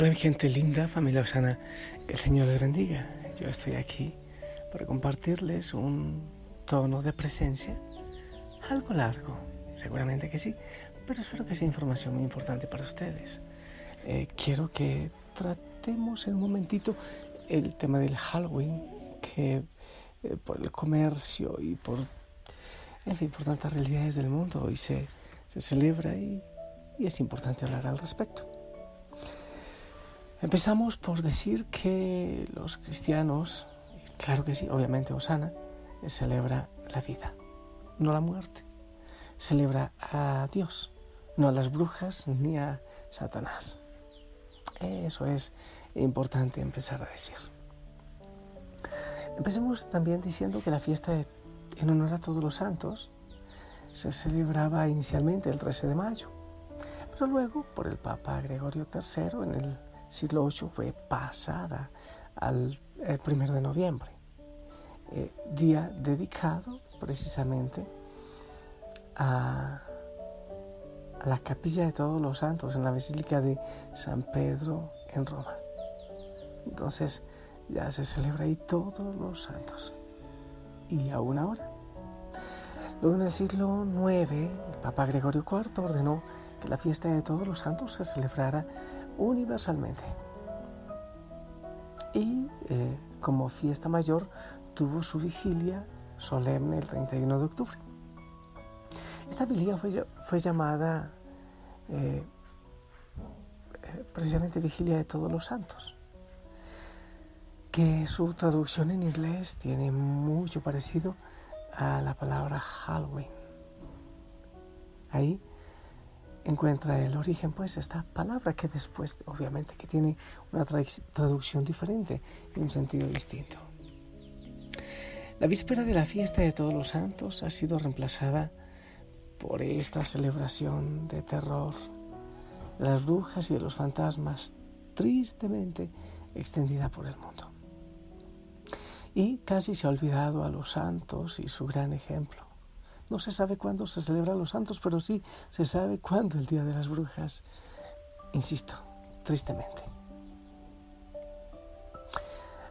Hola gente linda, familia Osana, el Señor les bendiga. Yo estoy aquí para compartirles un tono de presencia algo largo, seguramente que sí, pero espero que sea información muy importante para ustedes. Eh, quiero que tratemos en un momentito el tema del Halloween, que eh, por el comercio y por, en fin, por tantas realidades del mundo hoy se, se celebra y es importante hablar al respecto. Empezamos por decir que los cristianos, claro que sí, obviamente Osana, celebra la vida, no la muerte. Celebra a Dios, no a las brujas ni a Satanás. Eso es importante empezar a decir. Empecemos también diciendo que la fiesta en honor a todos los santos se celebraba inicialmente el 13 de mayo, pero luego por el Papa Gregorio III en el siglo VIII fue pasada al 1 de noviembre, eh, día dedicado precisamente a, a la capilla de todos los santos en la Basílica de San Pedro en Roma. Entonces ya se celebra ahí todos los santos. Y aún ahora. Luego en el siglo IX, el Papa Gregorio IV ordenó que la fiesta de todos los santos se celebrara universalmente. Y eh, como fiesta mayor tuvo su vigilia solemne el 31 de octubre. Esta vigilia fue, fue llamada eh, eh, precisamente vigilia de todos los santos, que su traducción en inglés tiene mucho parecido a la palabra Halloween. Ahí encuentra el origen, pues, esta palabra que después, obviamente, que tiene una traducción diferente y un sentido distinto. La víspera de la fiesta de todos los santos ha sido reemplazada por esta celebración de terror de las brujas y de los fantasmas tristemente extendida por el mundo. Y casi se ha olvidado a los santos y su gran ejemplo. No se sabe cuándo se celebran los santos, pero sí se sabe cuándo el Día de las Brujas. Insisto, tristemente.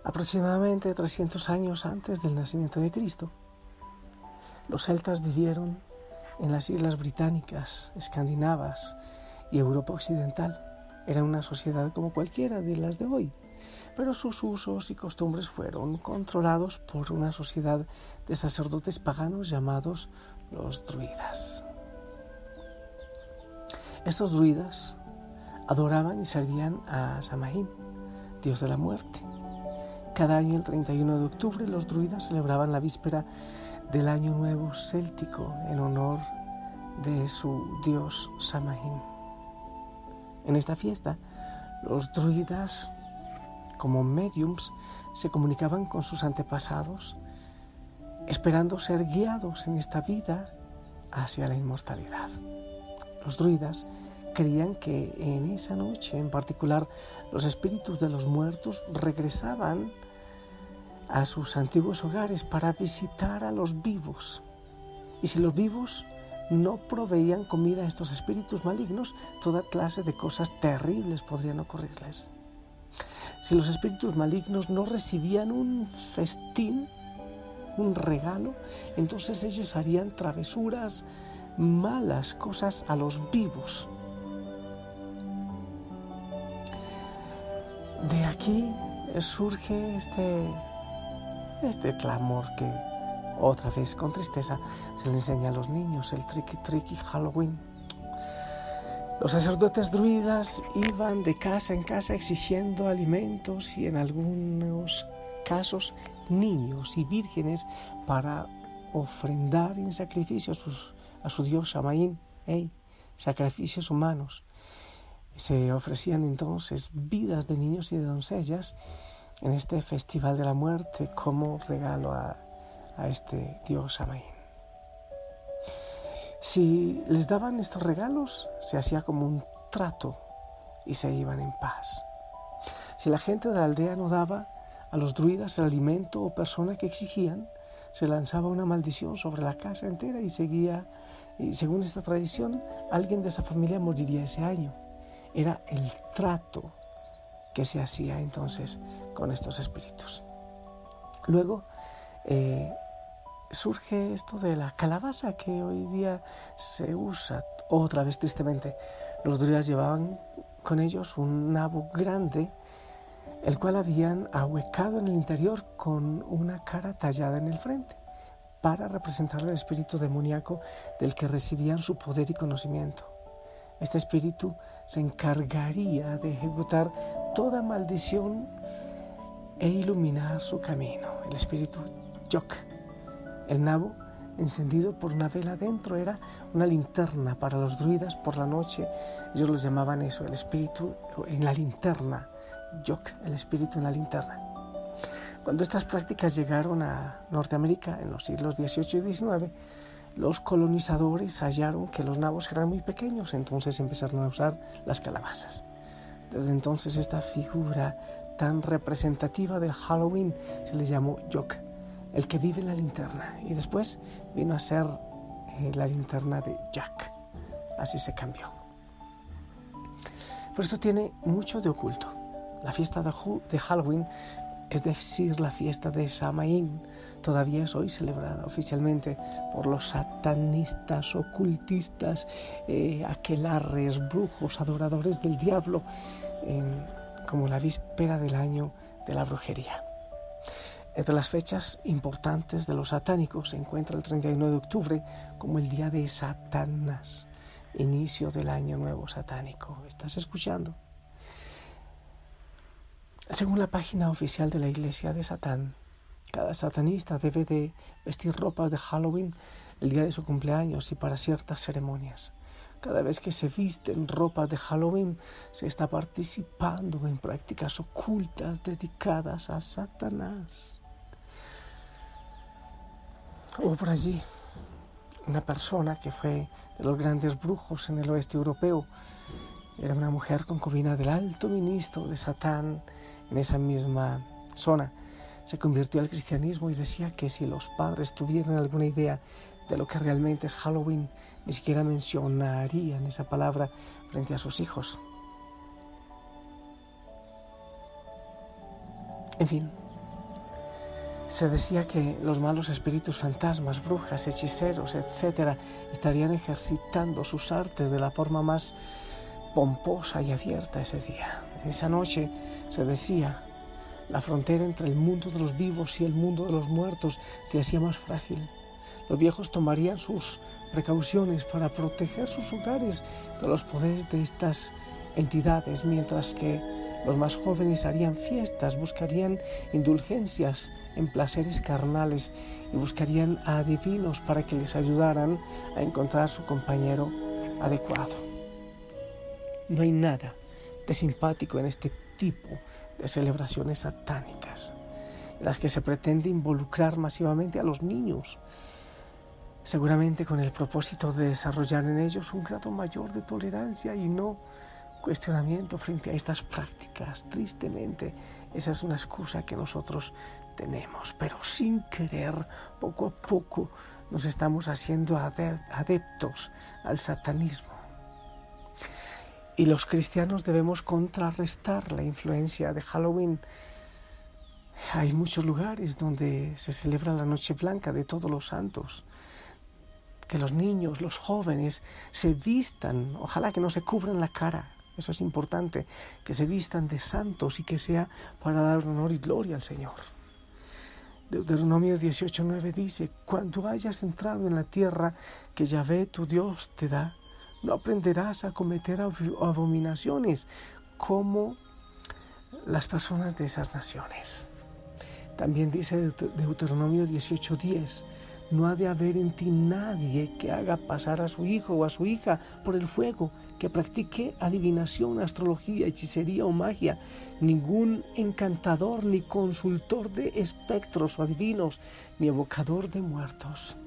Aproximadamente 300 años antes del nacimiento de Cristo, los celtas vivieron en las islas británicas, escandinavas y Europa occidental. Era una sociedad como cualquiera de las de hoy, pero sus usos y costumbres fueron controlados por una sociedad de sacerdotes paganos llamados los druidas. Estos druidas adoraban y servían a Samaín, dios de la muerte. Cada año, el 31 de octubre, los druidas celebraban la víspera del Año Nuevo Céltico en honor de su dios Samaín. En esta fiesta, los druidas como mediums se comunicaban con sus antepasados, esperando ser guiados en esta vida hacia la inmortalidad. Los druidas creían que en esa noche en particular los espíritus de los muertos regresaban a sus antiguos hogares para visitar a los vivos. Y si los vivos no proveían comida a estos espíritus malignos, toda clase de cosas terribles podrían ocurrirles. Si los espíritus malignos no recibían un festín, un regalo, entonces ellos harían travesuras, malas cosas a los vivos. De aquí surge este, este clamor que otra vez con tristeza se le enseña a los niños, el tricky tricky Halloween. Los sacerdotes druidas iban de casa en casa exigiendo alimentos y en algunos casos niños y vírgenes para ofrendar en sacrificio a, su dios Shamaín, sacrificios humanos. Se ofrecían entonces vidas de niños y de doncellas en este festival de la muerte como regalo a, a este dios Shamaín. Si les daban estos regalos, se hacía como un trato y se iban en paz. Si la gente de la aldea no daba a los druidas el alimento o persona que exigían, se lanzaba una maldición sobre la casa entera y seguía, y según esta tradición, alguien de esa familia moriría ese año. Era el trato qué se hacía entonces con estos espíritus. Luego eh, surge esto de la calabaza que hoy día se usa otra vez tristemente. Los druidas llevaban con ellos un nabo grande, el cual habían ahuecado en el interior con una cara tallada en el frente, para representar el espíritu demoníaco del que recibían su poder y conocimiento. Este espíritu se encargaría de ejecutar toda maldición e iluminar su camino. El espíritu Yok. El nabo, encendido por una vela dentro, era una linterna para los druidas por la noche. Ellos los llamaban eso, el espíritu en la linterna. Yok, el espíritu en la linterna. Cuando estas prácticas llegaron a Norteamérica en los siglos XVIII y XIX, los colonizadores hallaron que los nabos eran muy pequeños, entonces empezaron a usar las calabazas. Desde entonces esta figura tan representativa del Halloween se le llamó Yok, el que vive la linterna, y después vino a ser eh, la linterna de Jack. Así se cambió. Pero esto tiene mucho de oculto. La fiesta de Halloween es decir, la fiesta de Samaín, todavía es hoy celebrada oficialmente por los satanistas, ocultistas, eh, aquelarres, brujos, adoradores del diablo, como la víspera del año de la brujería. Entre las fechas importantes de los satánicos se encuentra el 31 de octubre como el día de Satanás, inicio del año nuevo satánico. ¿Estás escuchando? Según la página oficial de la Iglesia de Satán, cada satanista debe de vestir ropas de Halloween el día de su cumpleaños y para ciertas ceremonias. Cada vez que se visten ropas de Halloween se está participando en prácticas ocultas dedicadas a Satanás. Hubo por allí una persona que fue de los grandes brujos en el oeste europeo. Era una mujer concubina del alto ministro de Satán en esa misma zona, se convirtió al cristianismo y decía que si los padres tuvieran alguna idea de lo que realmente es Halloween, ni siquiera mencionarían esa palabra frente a sus hijos. En fin, se decía que los malos espíritus fantasmas, brujas, hechiceros, etc., estarían ejercitando sus artes de la forma más pomposa y abierta ese día. Esa noche se decía, la frontera entre el mundo de los vivos y el mundo de los muertos se hacía más frágil. Los viejos tomarían sus precauciones para proteger sus hogares de los poderes de estas entidades, mientras que los más jóvenes harían fiestas, buscarían indulgencias en placeres carnales y buscarían a divinos para que les ayudaran a encontrar su compañero adecuado. No hay nada de simpático en este tipo de celebraciones satánicas, en las que se pretende involucrar masivamente a los niños, seguramente con el propósito de desarrollar en ellos un grado mayor de tolerancia y no cuestionamiento frente a estas prácticas. Tristemente, esa es una excusa que nosotros tenemos, pero sin querer, poco a poco, nos estamos haciendo adeptos al satanismo. Y los cristianos debemos contrarrestar la influencia de Halloween. Hay muchos lugares donde se celebra la Noche Blanca de todos los santos. Que los niños, los jóvenes se vistan, ojalá que no se cubran la cara, eso es importante, que se vistan de santos y que sea para dar honor y gloria al Señor. Deuteronomio 18:9 dice, cuando hayas entrado en la tierra que Yahvé tu Dios te da, no aprenderás a cometer abominaciones como las personas de esas naciones. También dice Deuteronomio 18:10, no ha de haber en ti nadie que haga pasar a su hijo o a su hija por el fuego, que practique adivinación, astrología, hechicería o magia, ningún encantador ni consultor de espectros o adivinos, ni evocador de muertos.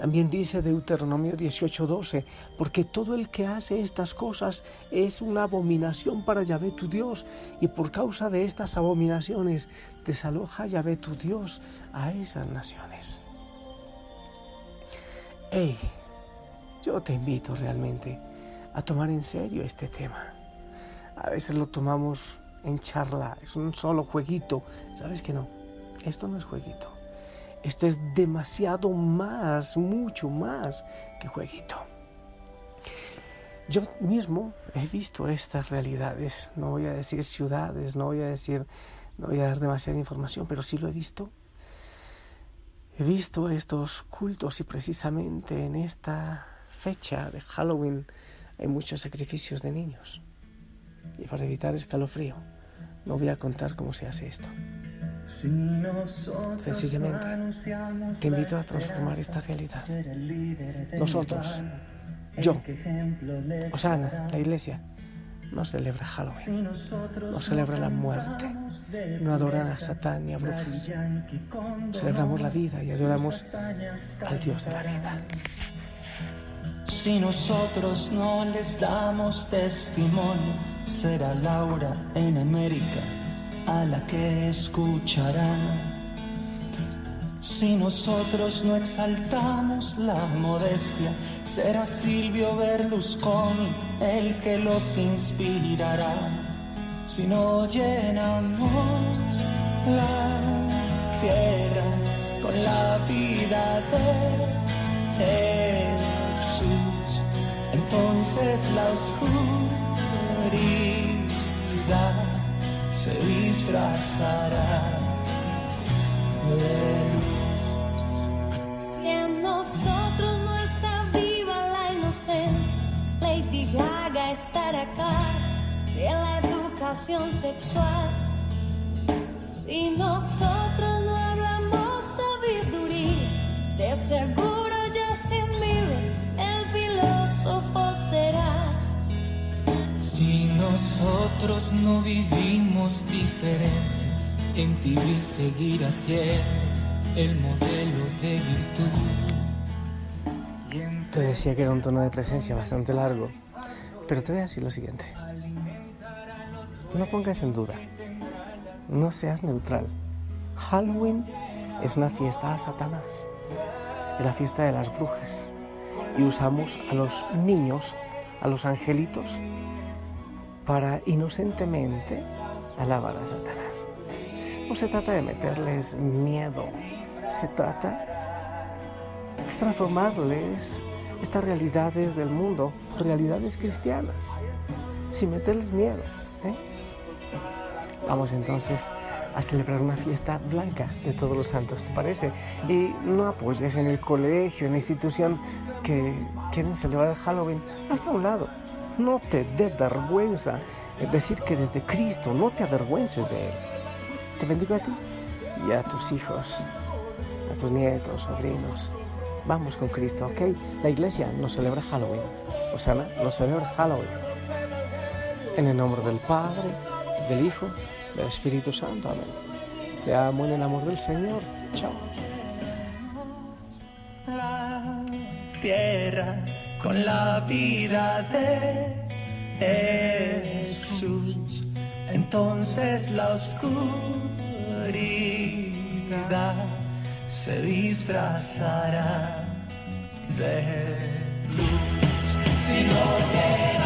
También dice Deuteronomio 18:12, porque todo el que hace estas cosas es una abominación para Yahvé tu Dios, y por causa de estas abominaciones desaloja Yahvé tu Dios a esas naciones. Hey, yo te invito realmente a tomar en serio este tema, A veces lo tomamos en charla, es un solo jueguito. ¿Sabes que no? Esto no es jueguito. Esto es demasiado más, mucho más que jueguito. Yo mismo he visto estas realidades, no voy a decir ciudades, no voy a decir, no voy a dar demasiada información, pero sí lo he visto. He visto estos cultos y precisamente en esta fecha de Halloween hay muchos sacrificios de niños. Y para evitar escalofrío, no voy a contar cómo se hace esto. Sencillamente, te invito a transformar esta realidad. Nosotros, yo, Osana, la iglesia, no celebra Halloween, no celebra la muerte, no adoran a Satán ni a brujas. Celebramos la vida y adoramos al Dios de la vida. Si nosotros no les damos testimonio, será Laura en América a la que escucharán. Si nosotros no exaltamos la modestia, será Silvio Berlusconi el que los inspirará. Si no llenamos la tierra con la vida de Jesús, entonces la oscuridad se en ti seguirá siendo el modelo de virtud. Te decía que era un tono de presencia bastante largo, pero te voy a decir lo siguiente. No pongas en duda, no seas neutral. Halloween es una fiesta a Satanás, es la fiesta de las brujas. Y usamos a los niños, a los angelitos, para inocentemente alabar a Satanás. No se trata de meterles miedo, se trata de transformarles estas realidades del mundo, realidades cristianas, sin meterles miedo. ¿eh? Vamos entonces a celebrar una fiesta blanca de todos los santos, ¿te parece? Y no apoyes en el colegio, en la institución que quieren celebrar Halloween. Hasta un lado. No te dé vergüenza decir que eres de Cristo, no te avergüences de Él. Te bendigo a ti y a tus hijos, a tus nietos, sobrinos. Vamos con Cristo, ¿ok? La iglesia no celebra Halloween. Osana no celebra Halloween. En el nombre del Padre, del Hijo, del Espíritu Santo. Amén. Te amo en el amor del Señor. Chao. la tierra con la vida de Jesús. Entonces la oscuridad se disfrazará de luz. Si no